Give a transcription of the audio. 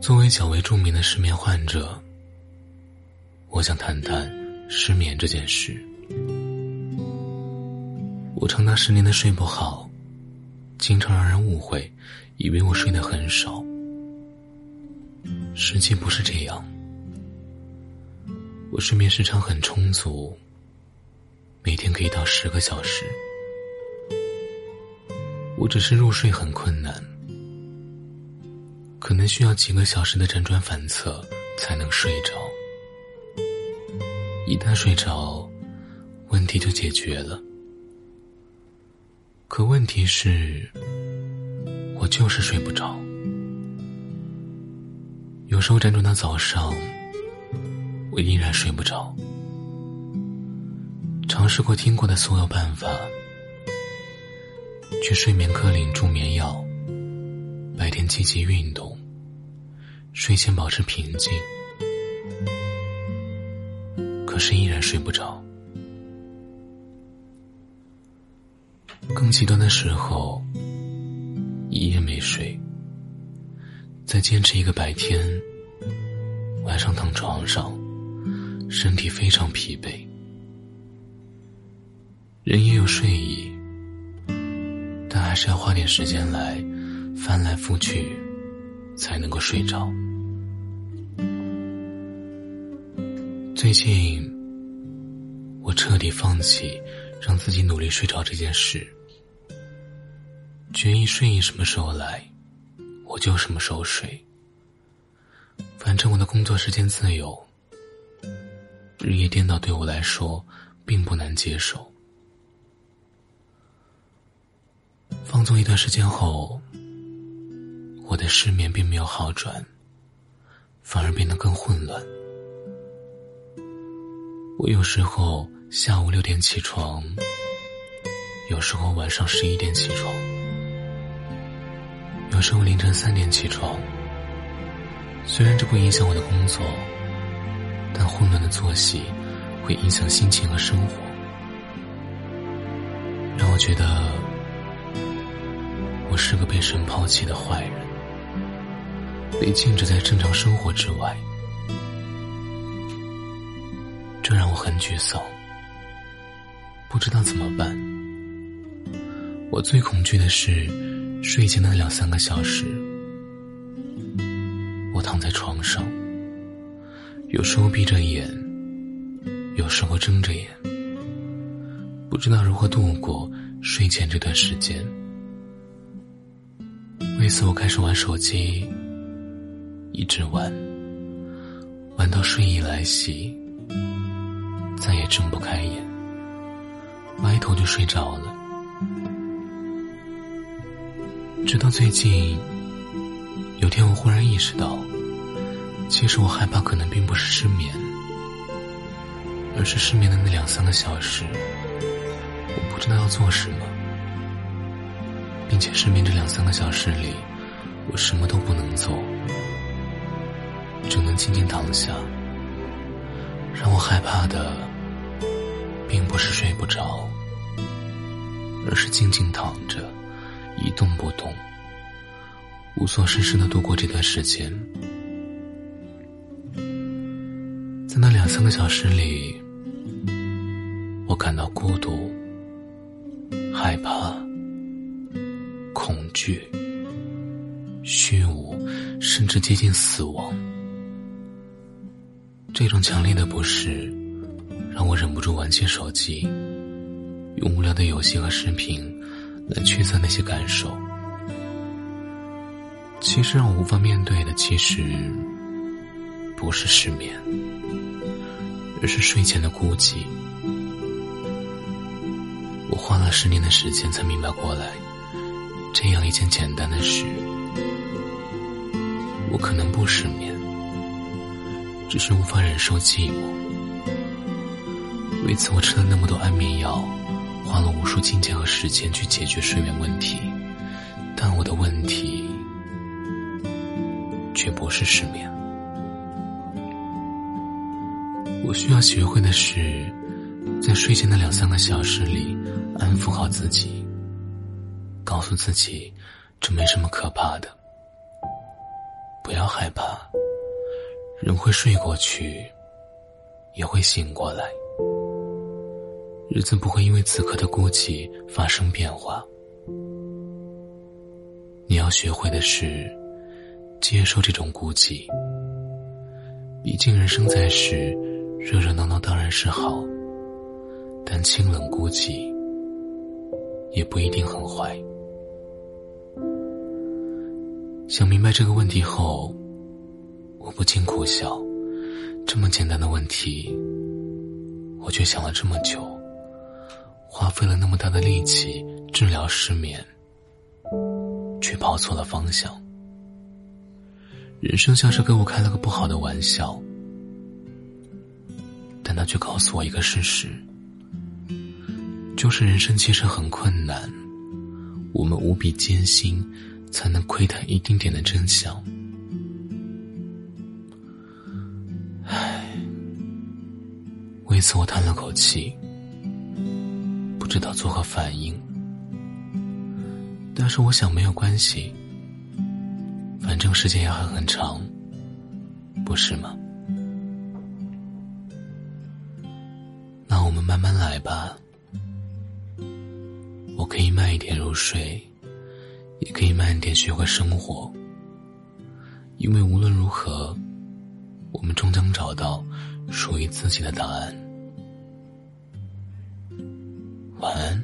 作为较为著名的失眠患者，我想谈谈失眠这件事。我长达十年的睡不好，经常让人误会，以为我睡得很少。实际不是这样，我睡眠时长很充足，每天可以到十个小时。我只是入睡很困难。可能需要几个小时的辗转反侧才能睡着。一旦睡着，问题就解决了。可问题是，我就是睡不着。有时候辗转到早上，我依然睡不着。尝试过听过的所有办法，去睡眠科领助眠药。白天积极运动，睡前保持平静，可是依然睡不着。更极端的时候，一夜没睡，再坚持一个白天，晚上躺床上，身体非常疲惫。人也有睡意，但还是要花点时间来。翻来覆去，才能够睡着。最近，我彻底放弃让自己努力睡着这件事，决意睡意什么时候来，我就什么时候睡。反正我的工作时间自由，日夜颠倒对我来说并不难接受。放纵一段时间后。我的失眠并没有好转，反而变得更混乱。我有时候下午六点起床，有时候晚上十一点起床，有时候凌晨三点起床。虽然这不影响我的工作，但混乱的作息会影响心情和生活，让我觉得我是个被神抛弃的坏人。被禁止在正常生活之外，这让我很沮丧，不知道怎么办。我最恐惧的是睡前的两三个小时，我躺在床上，有时候闭着眼，有时候睁着眼，不知道如何度过睡前这段时间。为此，我开始玩手机。一直玩，玩到睡意来袭，再也睁不开眼，歪头就睡着了。直到最近，有天我忽然意识到，其实我害怕可能并不是失眠，而是失眠的那两三个小时，我不知道要做什么，并且失眠这两三个小时里，我什么都不能做。静静躺下。让我害怕的，并不是睡不着，而是静静躺着，一动不动，无所事事的度过这段时间。在那两三个小时里，我感到孤独、害怕、恐惧、虚无，甚至接近死亡。这种强烈的不适，让我忍不住玩起手机，用无聊的游戏和视频来驱散那些感受。其实让我无法面对的，其实不是失眠，而是睡前的孤寂。我花了十年的时间才明白过来，这样一件简单的事，我可能不失眠。只是无法忍受寂寞，为此我吃了那么多安眠药，花了无数金钱和时间去解决睡眠问题，但我的问题却不是失眠。我需要学会的是，在睡前的两三个小时里安抚好自己，告诉自己这没什么可怕的，不要害怕，人会睡过去，也会醒过来。日子不会因为此刻的孤寂发生变化。你要学会的是接受这种孤寂。毕竟人生在世，热热闹闹当然是好，但清冷孤寂也不一定很坏。想明白这个问题后，我不禁苦笑：这么简单的问题，我却想了这么久。花费了那么大的力气治疗失眠，却跑错了方向。人生像是给我开了个不好的玩笑，但他却告诉我一个事实：就是人生其实很困难，我们无比艰辛，才能窥探一丁点的真相。为此我叹了口气。不知道作何反应，但是我想没有关系，反正时间也还很长，不是吗？那我们慢慢来吧。我可以慢一点入睡，也可以慢一点学会生活，因为无论如何，我们终将找到属于自己的答案。晚安